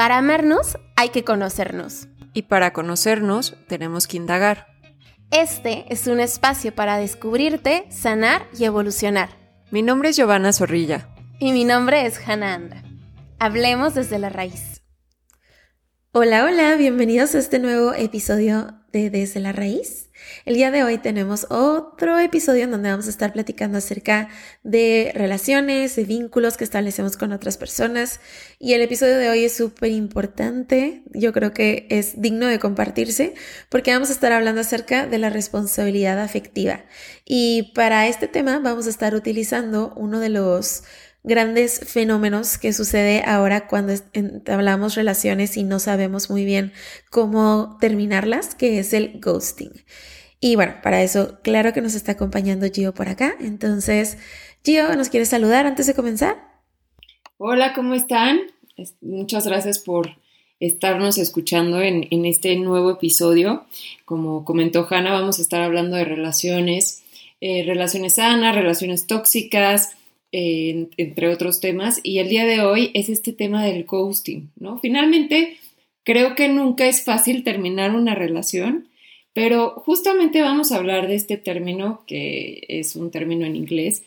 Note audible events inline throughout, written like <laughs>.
Para amarnos hay que conocernos. Y para conocernos tenemos que indagar. Este es un espacio para descubrirte, sanar y evolucionar. Mi nombre es Giovanna Zorrilla. Y mi nombre es Hannah Anda. Hablemos desde la raíz. Hola, hola, bienvenidos a este nuevo episodio de Desde la Raíz. El día de hoy tenemos otro episodio en donde vamos a estar platicando acerca de relaciones, de vínculos que establecemos con otras personas. Y el episodio de hoy es súper importante, yo creo que es digno de compartirse porque vamos a estar hablando acerca de la responsabilidad afectiva. Y para este tema vamos a estar utilizando uno de los grandes fenómenos que sucede ahora cuando hablamos relaciones y no sabemos muy bien cómo terminarlas, que es el ghosting. Y bueno, para eso, claro que nos está acompañando Gio por acá. Entonces, Gio, ¿nos quieres saludar antes de comenzar? Hola, ¿cómo están? Muchas gracias por estarnos escuchando en, este nuevo episodio. Como comentó Hanna, vamos a estar hablando de relaciones, eh, relaciones sanas, relaciones tóxicas, entre otros temas. Y el día de hoy es este tema del ghosting, ¿no? Finalmente, creo que nunca es fácil terminar una relación pero justamente vamos a hablar de este término, que es un término en inglés,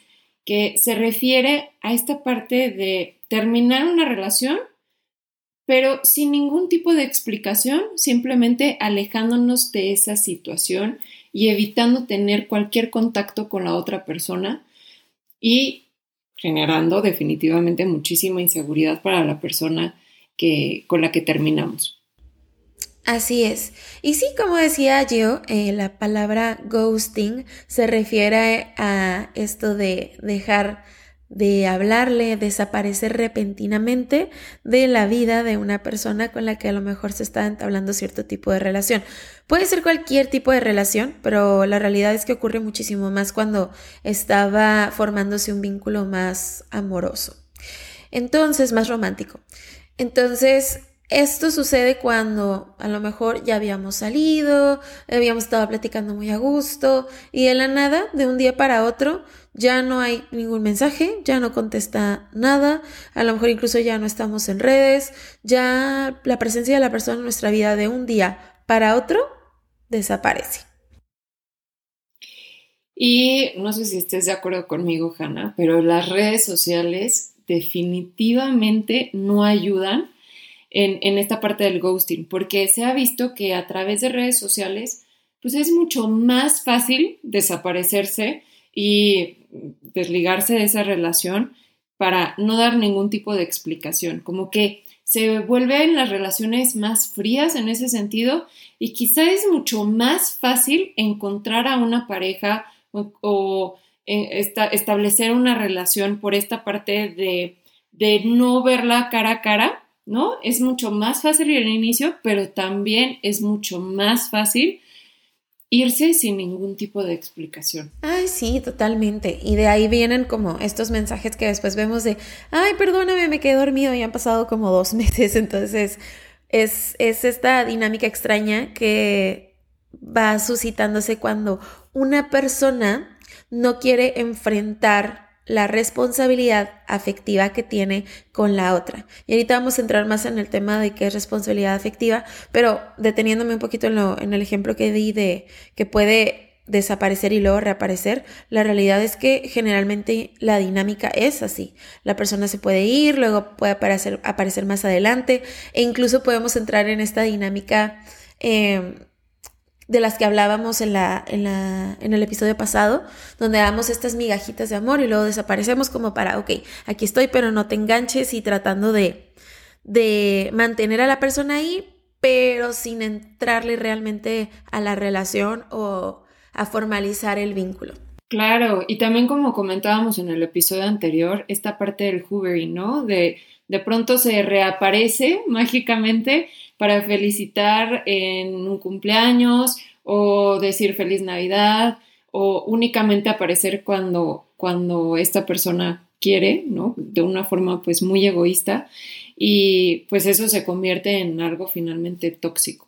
que se refiere a esta parte de terminar una relación, pero sin ningún tipo de explicación, simplemente alejándonos de esa situación y evitando tener cualquier contacto con la otra persona y generando definitivamente muchísima inseguridad para la persona que, con la que terminamos. Así es. Y sí, como decía yo, eh, la palabra ghosting se refiere a esto de dejar de hablarle, desaparecer repentinamente de la vida de una persona con la que a lo mejor se está entablando cierto tipo de relación. Puede ser cualquier tipo de relación, pero la realidad es que ocurre muchísimo más cuando estaba formándose un vínculo más amoroso. Entonces, más romántico. Entonces, esto sucede cuando a lo mejor ya habíamos salido, habíamos estado platicando muy a gusto y de la nada, de un día para otro, ya no hay ningún mensaje, ya no contesta nada, a lo mejor incluso ya no estamos en redes, ya la presencia de la persona en nuestra vida de un día para otro desaparece. Y no sé si estés de acuerdo conmigo, Hanna, pero las redes sociales definitivamente no ayudan en, esta parte del ghosting, porque se ha visto que a través de redes sociales, pues es mucho más fácil desaparecerse y desligarse de esa relación para no dar ningún tipo de explicación, como que se vuelven las relaciones más frías en ese sentido y quizá es mucho más fácil encontrar a una pareja o, eh, establecer una relación por esta parte de, de no verla cara a cara ¿no? Es mucho más fácil ir al inicio, pero también es mucho más fácil irse sin ningún tipo de explicación. Ay, sí, totalmente. Y de ahí vienen como estos mensajes que después vemos de, ay, perdóname, me quedé dormido y han pasado como dos <laughs> meses. Entonces, es, es esta dinámica extraña que va suscitándose cuando una persona no quiere enfrentar la responsabilidad afectiva que tiene con la otra. Y ahorita vamos a entrar más en el tema de qué es responsabilidad afectiva, pero deteniéndome un poquito en, lo, en el ejemplo que di de que puede desaparecer y luego reaparecer, la realidad es que generalmente la dinámica es así. La persona se puede ir, luego puede aparecer, aparecer más adelante e incluso podemos entrar en esta dinámica eh, de las que hablábamos en, la, en, la, en el episodio pasado, donde damos estas migajitas de amor y luego desaparecemos como para, ok, aquí estoy, pero no te enganches y tratando de, de mantener a la persona ahí, pero sin entrarle realmente a la relación o a formalizar el vínculo. Claro, y también como comentábamos en el episodio anterior, esta parte del hoovering, ¿no? De de pronto se reaparece mágicamente para felicitar en un cumpleaños o decir feliz Navidad o únicamente aparecer cuando, cuando esta persona quiere, ¿no? De una forma pues muy egoísta y pues eso se convierte en algo finalmente tóxico.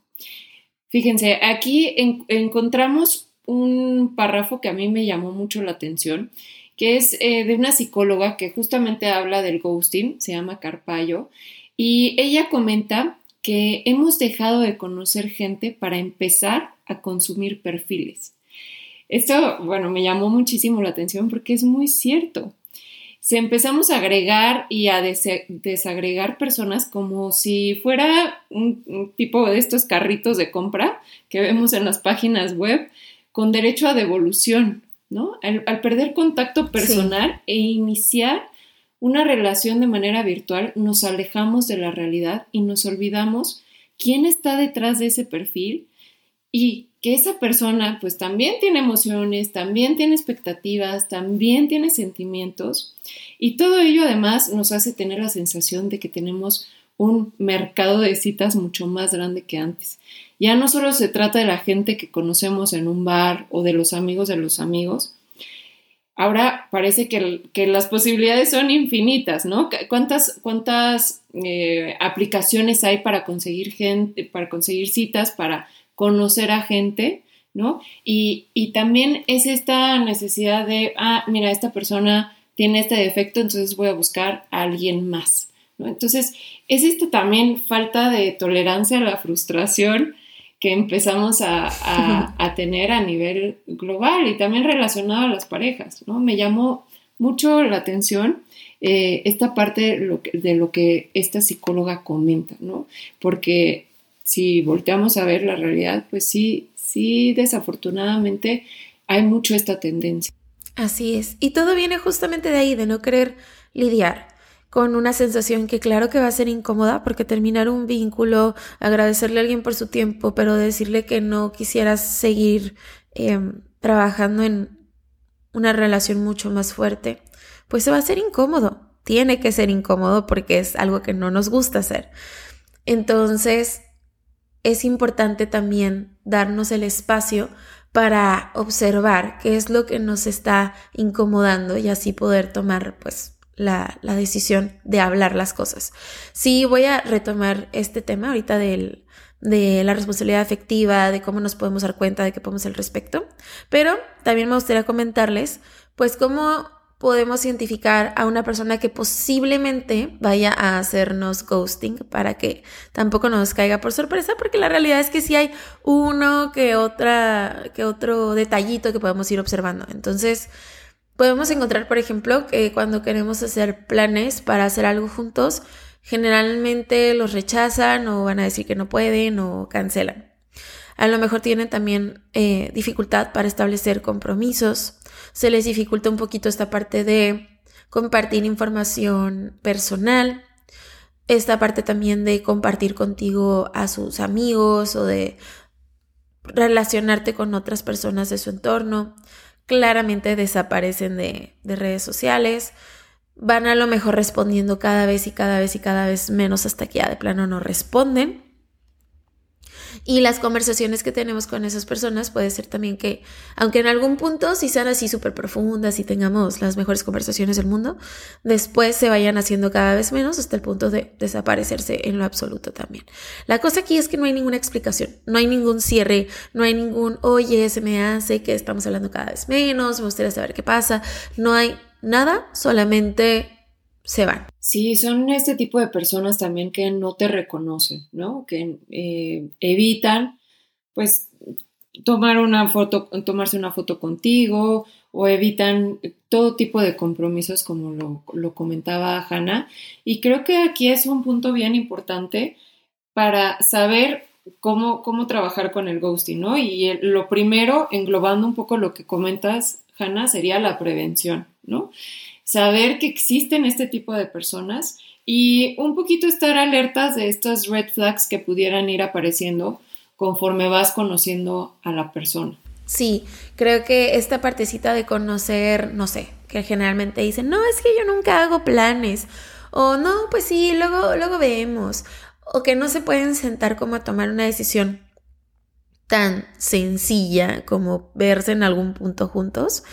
Fíjense, aquí encontramos un párrafo que a mí me llamó mucho la atención que es eh, de una psicóloga que justamente habla del ghosting, se llama Carpallo, Y ella comenta que hemos dejado de conocer gente para empezar a consumir perfiles. Esto, bueno, me llamó muchísimo la atención porque es muy cierto. Se empezamos a agregar y a desagregar personas como si fuera un, tipo de estos carritos de compra que vemos en las páginas web con derecho a devolución, ¿no? Al, perder contacto personal e iniciar una relación de manera virtual, nos alejamos de la realidad y nos olvidamos quién está detrás de ese perfil y que esa persona pues también tiene emociones, también tiene expectativas, también tiene sentimientos y todo ello además nos hace tener la sensación de que tenemos un mercado de citas mucho más grande que antes. Ya no solo se trata de la gente que conocemos en un bar o de los amigos de los amigos, ahora parece que, las posibilidades son infinitas, ¿no? ¿Cuántas, cuántas eh, aplicaciones hay para conseguir gente, para conseguir citas, para conocer a gente, ¿no? Y, y también es esta necesidad de, ah, mira, esta persona tiene este defecto, entonces voy a buscar a alguien más, ¿no? Entonces, es esta también falta de tolerancia a la frustración que empezamos a, <laughs> a, tener a nivel global y también relacionado a las parejas, ¿no? Me llamó mucho la atención eh, esta parte de lo que esta psicóloga comenta, ¿no? Porque si volteamos a ver la realidad, pues sí, sí, desafortunadamente hay mucho esta tendencia. Así es. Y todo viene justamente de ahí, de no querer lidiar con una sensación que claro que va a ser incómoda porque terminar un vínculo, agradecerle a alguien por su tiempo, pero decirle que no quisieras seguir em, trabajando en una relación mucho más fuerte, pues se va a ser incómodo. Tiene que ser incómodo porque es algo que no nos gusta hacer. Entonces, es importante también darnos el espacio para observar qué es lo que nos está incomodando y así poder tomar pues la, decisión de hablar las cosas. Sí, voy a retomar este tema ahorita del, de la responsabilidad afectiva, de cómo nos podemos dar cuenta de que podemos al respecto, pero también me gustaría comentarles pues cómo podemos identificar a una persona que posiblemente vaya a hacernos ghosting para que tampoco nos caiga por sorpresa, porque la realidad es que sí hay uno que otra, que otro detallito que podemos ir observando. Entonces, podemos encontrar, por ejemplo, que cuando queremos hacer planes para hacer algo juntos, generalmente los rechazan o van a decir que no pueden o cancelan. A lo mejor tienen también eh, dificultad para establecer compromisos se les dificulta un poquito esta parte de compartir información personal, esta parte también de compartir contigo a sus amigos o de relacionarte con otras personas de su entorno. Claramente desaparecen de, de redes sociales, van a lo mejor respondiendo cada vez y cada vez y cada vez menos hasta que ya de plano no responden. Y las conversaciones que tenemos con esas personas puede ser también que, aunque en algún punto sí sean así súper profundas y tengamos las mejores conversaciones del mundo, después se vayan haciendo cada vez menos hasta el punto de desaparecerse en lo absoluto también. La cosa aquí es que no hay ninguna explicación, no hay ningún cierre, no hay ningún, oye, se me hace que estamos hablando cada vez menos, me gustaría saber qué pasa, no hay nada, solamente se van. Sí, son este tipo de personas también que no te reconocen, ¿no? Que eh, evitan, pues, tomar una foto, tomarse una foto contigo o evitan todo tipo de compromisos como lo, lo comentaba Hannah. Y creo que aquí es un punto bien importante para saber cómo, cómo trabajar con el ghosting, ¿no? Y lo primero, englobando un poco lo que comentas, Hannah, sería la prevención, ¿no? Saber que existen este tipo de personas y un poquito estar alertas de estas red flags que pudieran ir apareciendo conforme vas conociendo a la persona. Sí, creo que esta partecita de conocer, no sé, que generalmente dicen, no, es que yo nunca hago planes, o no, pues sí, luego, luego vemos, o que no se pueden sentar como a tomar una decisión tan sencilla como verse en algún punto juntos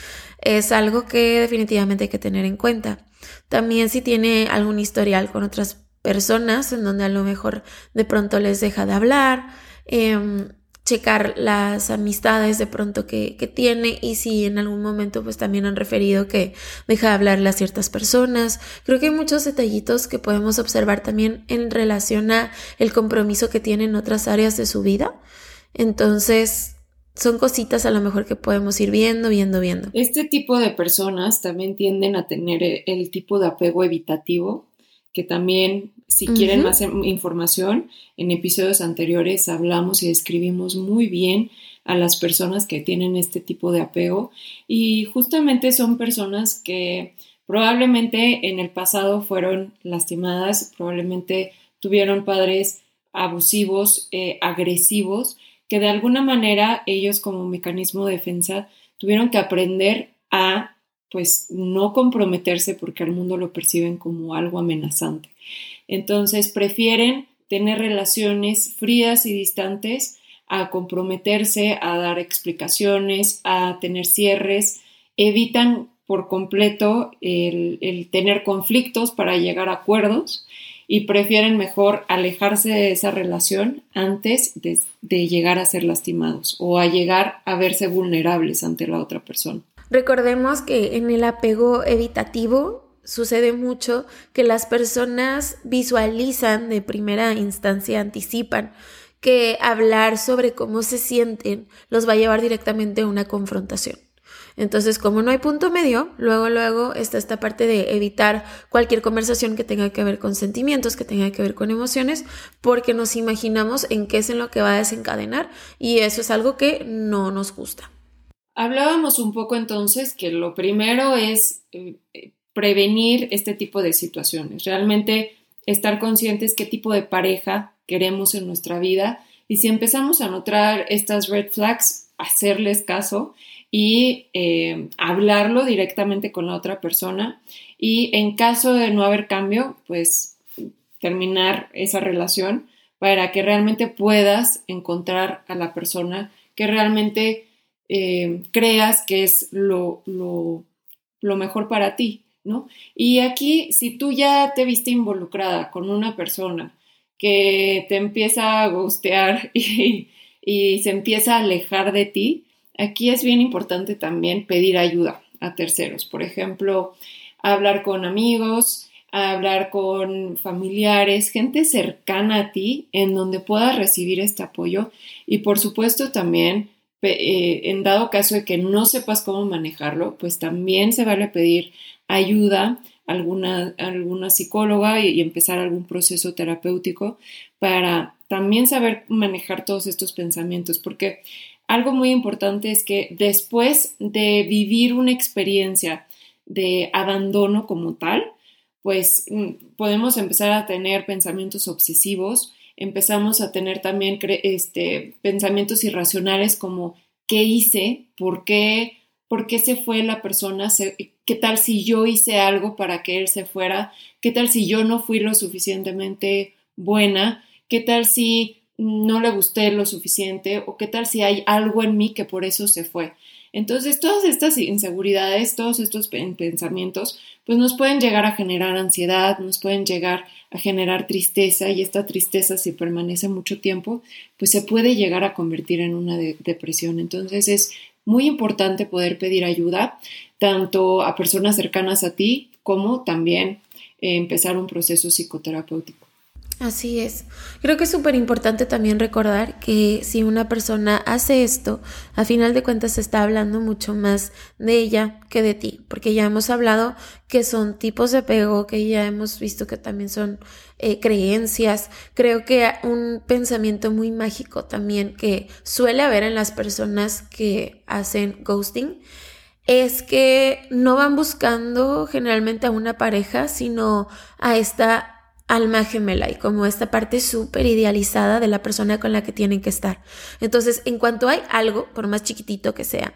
es algo que definitivamente hay que tener en cuenta. También si tiene algún historial con otras personas en donde a lo mejor de pronto les deja de hablar, em, checar las amistades de pronto que, que, tiene y si en algún momento pues también han referido que deja de hablarle a ciertas personas. Creo que hay muchos detallitos que podemos observar también en relación a el compromiso que tiene en otras áreas de su vida. Entonces, son cositas a lo mejor que podemos ir viendo, viendo, viendo. Este tipo de personas también tienden a tener el tipo de apego evitativo, que también si quieren más información, en episodios anteriores hablamos y describimos muy bien a las personas que tienen este tipo de apego y justamente son personas que probablemente en el pasado fueron lastimadas, probablemente tuvieron padres abusivos, eh, agresivos, que de alguna manera ellos como mecanismo de defensa tuvieron que aprender a pues no comprometerse porque al mundo lo perciben como algo amenazante. Entonces prefieren tener relaciones frías y distantes a comprometerse, a dar explicaciones, a tener cierres, evitan por completo el, tener conflictos para llegar a acuerdos y prefieren mejor alejarse de esa relación antes de, llegar a ser lastimados o a llegar a verse vulnerables ante la otra persona. Recordemos que en el apego evitativo sucede mucho que las personas visualizan de primera instancia, anticipan que hablar sobre cómo se sienten los va a llevar directamente a una confrontación. Entonces, como no hay punto medio, luego, luego está esta parte de evitar cualquier conversación que tenga que ver con sentimientos, que tenga que ver con emociones, porque nos imaginamos en qué es en lo que va a desencadenar y eso es algo que no nos gusta. Hablábamos un poco entonces que lo primero es eh, prevenir este tipo de situaciones, realmente estar conscientes qué tipo de pareja queremos en nuestra vida y si empezamos a notar estas red flags, hacerles caso y eh, hablarlo directamente con la otra persona y en caso de no haber cambio, pues terminar esa relación para que realmente puedas encontrar a la persona que realmente eh, creas que es lo, lo, mejor para ti. ¿no? Y aquí, si tú ya te viste involucrada con una persona que te empieza a gustear <laughs> y, se empieza a alejar de ti, aquí es bien importante también pedir ayuda a terceros. Por ejemplo, hablar con amigos, hablar con familiares, gente cercana a ti en donde puedas recibir este apoyo y por supuesto también eh, en dado caso de que no sepas cómo manejarlo, pues también se vale pedir ayuda alguna, alguna psicóloga y, empezar algún proceso terapéutico para también saber manejar todos estos pensamientos, porque algo muy importante es que después de vivir una experiencia de abandono como tal, pues mm, podemos empezar a tener pensamientos obsesivos, empezamos a tener también este, pensamientos irracionales como ¿qué hice? ¿Por qué? ¿Por qué se fue la persona? ¿Qué tal si yo hice algo para que él se fuera? ¿Qué tal si yo no fui lo suficientemente buena? ¿Qué tal si no le gusté lo suficiente? ¿O qué tal si hay algo en mí que por eso se fue? Entonces, todas estas inseguridades, todos estos pensamientos, pues nos pueden llegar a generar ansiedad, nos pueden llegar a generar tristeza y esta tristeza si permanece mucho tiempo, pues se puede llegar a convertir en una depresión. Entonces, es muy importante poder pedir ayuda tanto a personas cercanas a ti como también eh, empezar un proceso psicoterapéutico. Así es. Creo que es súper importante también recordar que si una persona hace esto, a final de cuentas está hablando mucho más de ella que de ti, porque ya hemos hablado que son tipos de apego, que ya hemos visto que también son eh, creencias. Creo que un pensamiento muy mágico también que suele haber en las personas que hacen ghosting es que no van buscando generalmente a una pareja, sino a esta alma gemela y como esta parte súper idealizada de la persona con la que tienen que estar. Entonces, en cuanto hay algo, por más chiquitito que sea,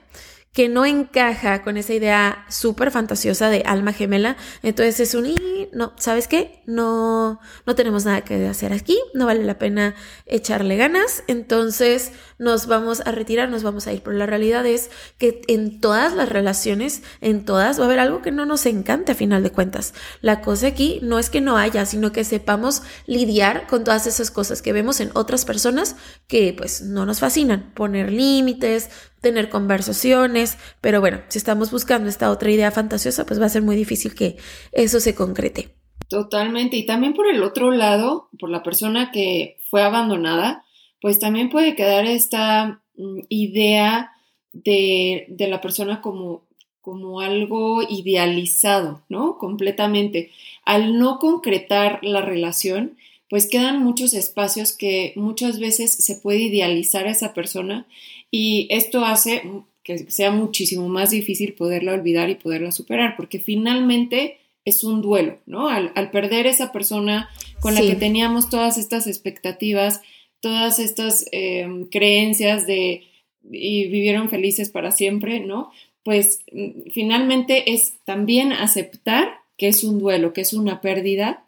que no encaja con esa idea súper fantasiosa de alma gemela, entonces es un, no, ¿sabes qué? No, no tenemos nada que hacer aquí, no vale la pena echarle ganas, entonces nos vamos a retirar, nos vamos a ir. Pero la realidad es que en todas las relaciones, en todas, va a haber algo que no nos encante a final de cuentas. La cosa aquí no es que no haya, sino que sepamos lidiar con todas esas cosas que vemos en otras personas que pues no nos fascinan, poner límites, tener conversaciones, pero bueno, si estamos buscando esta otra idea fantasiosa, pues va a ser muy difícil que eso se concrete. Totalmente. Y también por el otro lado, por la persona que fue abandonada, pues también puede quedar esta mm, idea de, de la persona como, como algo idealizado, ¿no? Completamente. Al no concretar la relación, pues quedan muchos espacios que muchas veces se puede idealizar a esa persona y esto hace que sea muchísimo más difícil poderla olvidar y poderla superar, porque finalmente es un duelo, ¿no? Al, perder esa persona con la que teníamos todas estas expectativas, todas estas em, creencias de y vivieron felices para siempre, ¿no? Pues mm, finalmente es también aceptar que es un duelo, que es una pérdida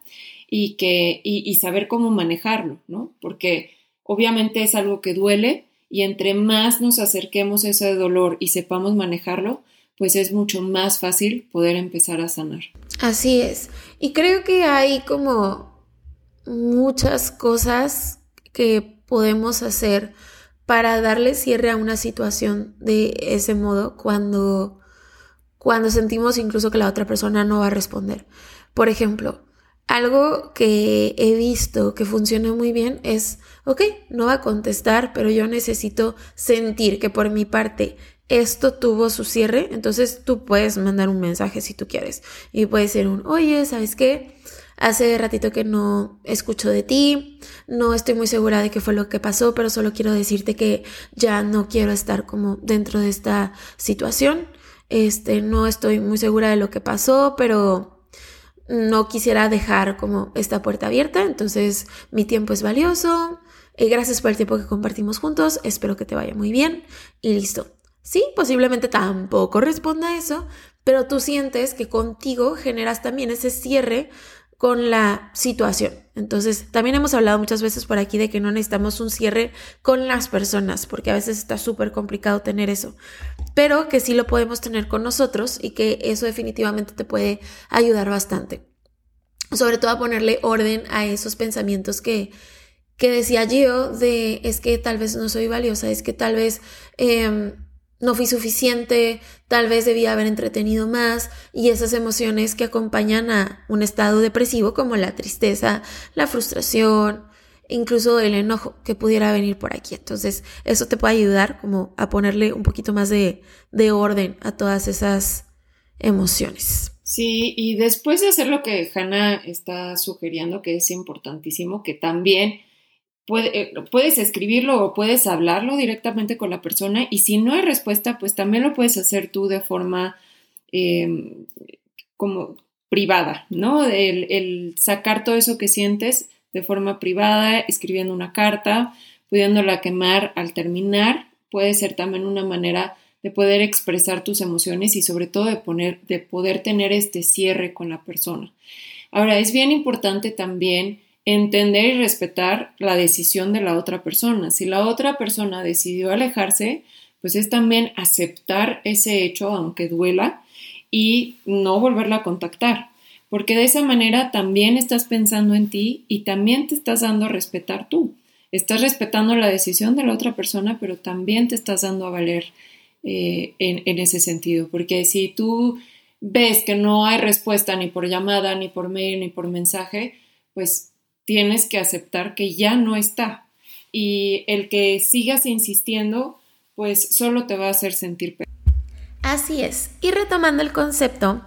y que y saber cómo manejarlo, ¿no? Porque obviamente es algo que duele, y entre más nos acerquemos a ese dolor y sepamos manejarlo, pues es mucho más fácil poder empezar a sanar. Así es. Y creo que hay como muchas cosas que podemos hacer para darle cierre a una situación de ese modo cuando, cuando sentimos incluso que la otra persona no va a responder. Por ejemplo, algo que he visto que funciona muy bien es, ok, no va a contestar, pero yo necesito sentir que por mi parte esto tuvo su cierre, entonces tú puedes mandar un mensaje si tú quieres. Y puede ser un, oye, ¿sabes qué? Hace ratito que no escucho de ti, no estoy muy segura de qué fue lo que pasó, pero solo quiero decirte que ya no quiero estar como dentro de esta situación. Este, no estoy muy segura de lo que pasó, pero no quisiera dejar como esta puerta abierta, entonces mi tiempo es valioso. Eh, gracias por el tiempo que compartimos juntos, espero que te vaya muy bien y listo. Sí, posiblemente tampoco responda a eso, pero tú sientes que contigo generas también ese cierre con la situación. Entonces, también hemos hablado muchas veces por aquí de que no necesitamos un cierre con las personas, porque a veces está súper complicado tener eso, pero que sí lo podemos tener con nosotros y que eso definitivamente te puede ayudar bastante. Sobre todo a ponerle orden a esos pensamientos que, que decía yo de es que tal vez no soy valiosa, es que tal vez... Em, no fui suficiente, tal vez debía haber entretenido más y esas emociones que acompañan a un estado depresivo como la tristeza, la frustración, incluso el enojo que pudiera venir por aquí. Entonces, eso te puede ayudar como a ponerle un poquito más de, de orden a todas esas emociones. Sí, y después de hacer lo que Hannah está sugiriendo, que es importantísimo, que también eh, puedes escribirlo o puedes hablarlo directamente con la persona y si no hay respuesta, pues también lo puedes hacer tú de forma em, como privada, ¿no? El, sacar todo eso que sientes de forma privada, escribiendo una carta, pudiéndola quemar al terminar, puede ser también una manera de poder expresar tus emociones y sobre todo de, poner, de poder tener este cierre con la persona. Ahora, es bien importante también entender y respetar la decisión de la otra persona. Si la otra persona decidió alejarse, pues es también aceptar ese hecho, aunque duela, y no volverla a contactar. Porque de esa manera también estás pensando en ti y también te estás dando a respetar tú. Estás respetando la decisión de la otra persona, pero también te estás dando a valer eh, en, en ese sentido. Porque si tú ves que no hay respuesta ni por llamada, ni por mail, ni por mensaje, pues tienes que aceptar que ya no está. Y el que sigas insistiendo, pues solo te va a hacer sentir peor. Así es. Y retomando el concepto,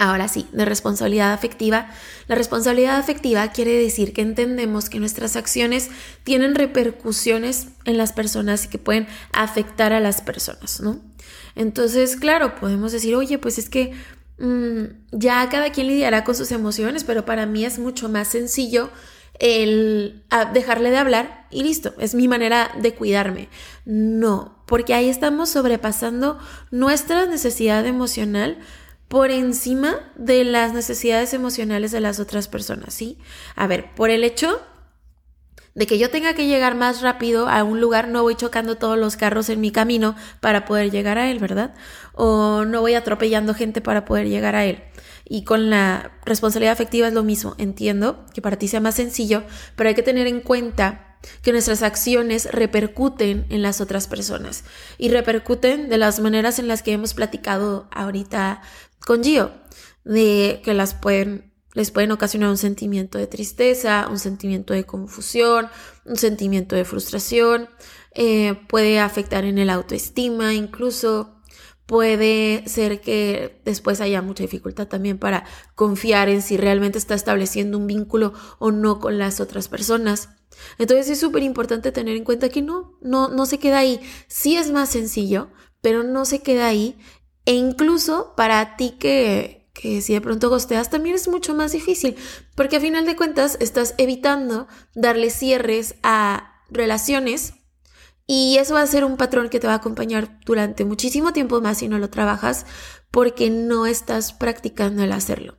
ahora sí, de responsabilidad afectiva, la responsabilidad afectiva quiere decir que entendemos que nuestras acciones tienen repercusiones en las personas y que pueden afectar a las personas, ¿no? Entonces, claro, podemos decir, oye, pues es que ya cada quien lidiará con sus emociones, pero para mí es mucho más sencillo el dejarle de hablar y listo, es mi manera de cuidarme. No, porque ahí estamos sobrepasando nuestra necesidad emocional por encima de las necesidades emocionales de las otras personas, ¿sí? A ver, por el hecho de que yo tenga que llegar más rápido a un lugar, no voy chocando todos los carros en mi camino para poder llegar a él, ¿verdad? O no voy atropellando gente para poder llegar a él. Y con la responsabilidad afectiva es lo mismo. Entiendo que para ti sea más sencillo, pero hay que tener en cuenta que nuestras acciones repercuten en las otras personas y repercuten de las maneras en las que hemos platicado ahorita con Gio, de que las pueden les pueden ocasionar un sentimiento de tristeza, un sentimiento de confusión, un sentimiento de frustración, eh, puede afectar en el autoestima incluso, puede ser que después haya mucha dificultad también para confiar en si realmente está estableciendo un vínculo o no con las otras personas. Entonces es súper importante tener en cuenta que no, no, no se queda ahí. Sí es más sencillo, pero no se queda ahí. E incluso para ti que, que si de pronto gosteas también es mucho más difícil, porque a final de cuentas estás evitando darle cierres a relaciones y eso va a ser un patrón que te va a acompañar durante muchísimo tiempo más si no lo trabajas porque no estás practicando el hacerlo.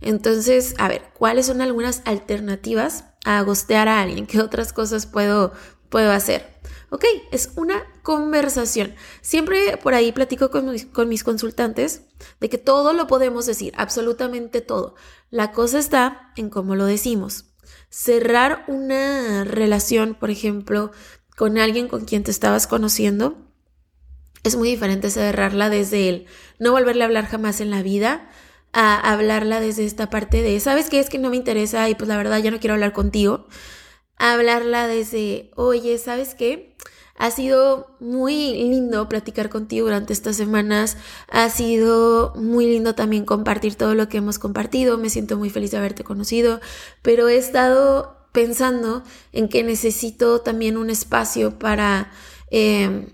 Entonces, a ver, ¿cuáles son algunas alternativas a gostear a alguien? <laughs> ¿Qué otras cosas puedo, puedo hacer? Ok, es una conversación. Siempre por ahí platico con mis, consultantes de que todo lo podemos decir, absolutamente todo. La cosa está en cómo lo decimos. Cerrar una relación, por ejemplo, con alguien con quien te estabas conociendo, es muy diferente cerrarla desde el no volverle a hablar jamás en la vida a hablarla desde esta parte de, ¿sabes qué? Es que no me interesa y pues la verdad ya no quiero hablar contigo hablarla desde, oye, ¿sabes qué? Ha sido muy lindo platicar contigo durante estas semanas. Ha sido muy lindo también compartir todo lo que hemos compartido. Me siento muy feliz de haberte conocido, pero he estado pensando en que necesito también un espacio para eh,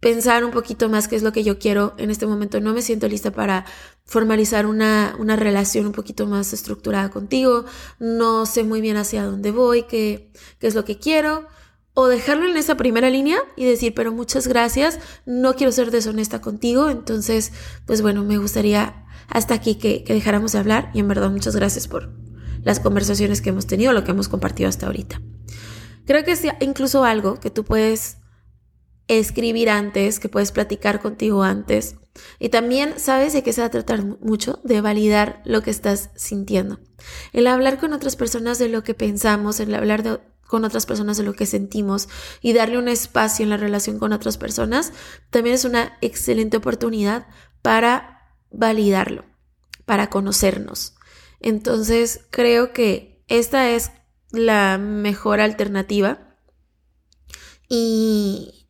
pensar un poquito más qué es lo que yo quiero en este momento. No me siento lista para formalizar una, una, relación un poquito más estructurada contigo. No sé muy bien hacia dónde voy, qué, qué es lo que quiero. O dejarlo en esa primera línea y decir, pero muchas gracias, no quiero ser deshonesta contigo. Entonces, pues bueno, me gustaría hasta aquí que, que dejáramos de hablar y en verdad muchas gracias por las conversaciones que hemos tenido, lo que hemos compartido hasta ahorita. Creo que es incluso algo que tú puedes escribir antes, que puedes platicar contigo antes. Y también sabes de qué se va a tratar mucho, de validar lo que estás sintiendo. El hablar con otras personas de lo que pensamos, el hablar con otras personas de lo que sentimos y darle un espacio en la relación con otras personas, también es una excelente oportunidad para validarlo, para conocernos. Entonces, creo que esta es la mejor alternativa. Y,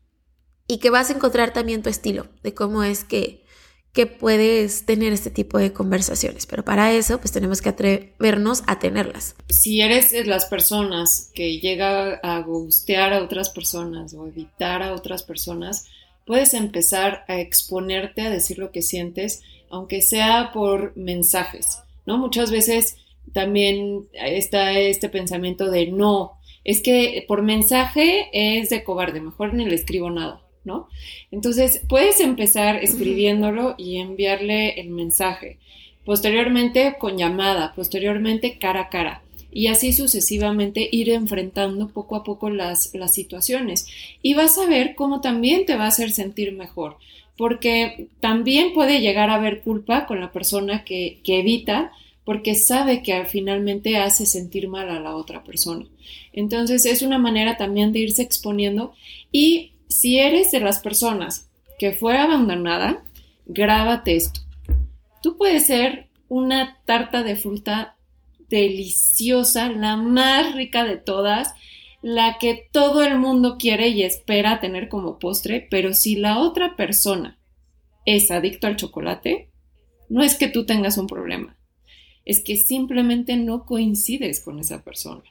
y que vas a encontrar también tu estilo de cómo es que, que puedes tener este tipo de conversaciones. Pero para eso, pues tenemos que atrevernos a tenerlas. Si eres de las personas que llega a gustear a otras personas o evitar a otras personas, puedes empezar a exponerte a decir lo que sientes, aunque sea por mensajes, ¿no? Muchas veces también está este pensamiento de no, es que por mensaje es de cobarde, mejor ni le escribo nada. ¿No? Entonces, puedes empezar escribiéndolo y enviarle el mensaje. Posteriormente con llamada, posteriormente cara a cara. Y así sucesivamente ir enfrentando poco a poco las, las situaciones. Y vas a ver cómo también te va a hacer sentir mejor. Porque también puede llegar a haber culpa con la persona que, que evita porque sabe que finalmente hace sentir mal a la otra persona. Entonces es una manera también de irse exponiendo y si eres de las personas que fue abandonada, grábate esto. Tú puedes ser una tarta de fruta deliciosa, la más rica de todas, la que todo el mundo quiere y espera tener como postre, pero si la otra persona es adicto al chocolate, no es que tú tengas un problema, es que simplemente no coincides con esa persona.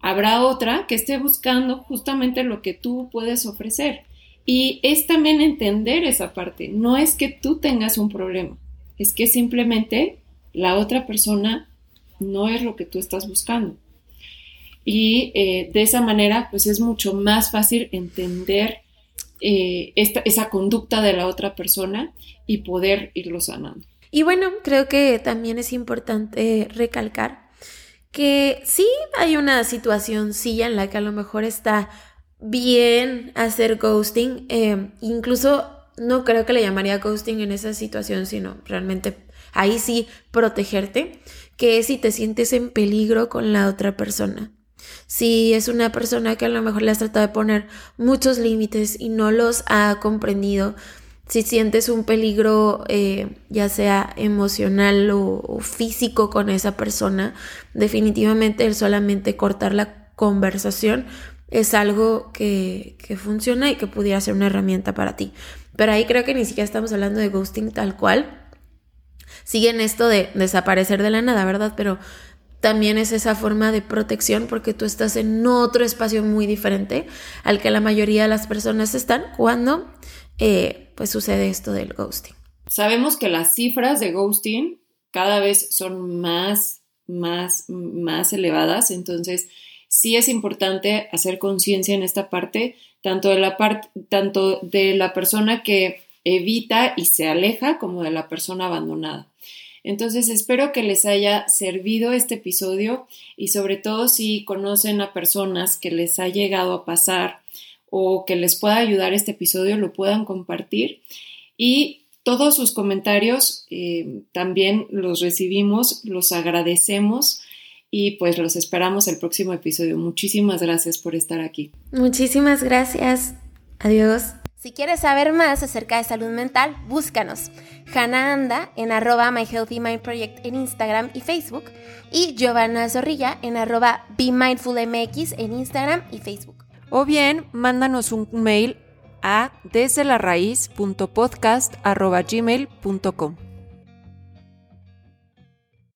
Habrá otra que esté buscando justamente lo que tú puedes ofrecer. Y es también entender esa parte. No es que tú tengas un problema, es que simplemente la otra persona no es lo que tú estás buscando. Y eh, de esa manera, pues es mucho más fácil entender eh, esa conducta de la otra persona y poder irlo sanando. Y bueno, creo que también es importante recalcar que sí hay una situación sí en la que a lo mejor está bien hacer ghosting, eh, incluso no creo que le llamaría ghosting en esa situación, sino realmente ahí sí protegerte, que es si te sientes en peligro con la otra persona. Si es una persona que a lo mejor le has tratado de poner muchos límites y no los ha comprendido, si sientes un peligro eh, ya sea emocional o, físico con esa persona, definitivamente el solamente cortar la conversación es algo que, que, funciona y que pudiera ser una herramienta para ti. Pero ahí creo que ni siquiera estamos hablando de ghosting tal cual. Siguen esto de desaparecer de la nada, ¿verdad? Pero también es esa forma de protección porque tú estás en otro espacio muy diferente al que la mayoría de las personas están cuando eh, pues sucede esto del ghosting. Sabemos que las cifras de ghosting cada vez son más, más, más elevadas, entonces sí es importante hacer conciencia en esta parte, tanto de la parte, tanto de la persona que evita y se aleja como de la persona abandonada. Entonces espero que les haya servido este episodio y sobre todo si conocen a personas que les ha llegado a pasar o que les pueda ayudar este episodio, lo puedan compartir. Y todos sus comentarios eh, también los recibimos, los agradecemos y pues los esperamos el próximo episodio. Muchísimas gracias por estar aquí. Muchísimas gracias. Adiós. Si quieres saber más acerca de salud mental, búscanos. Hannah Anda en arroba My Healthy Mind Project en Instagram y Facebook y Giovanna Zorrilla en arroba Be Mindful MX en Instagram y Facebook o bien mándanos un mail a desde la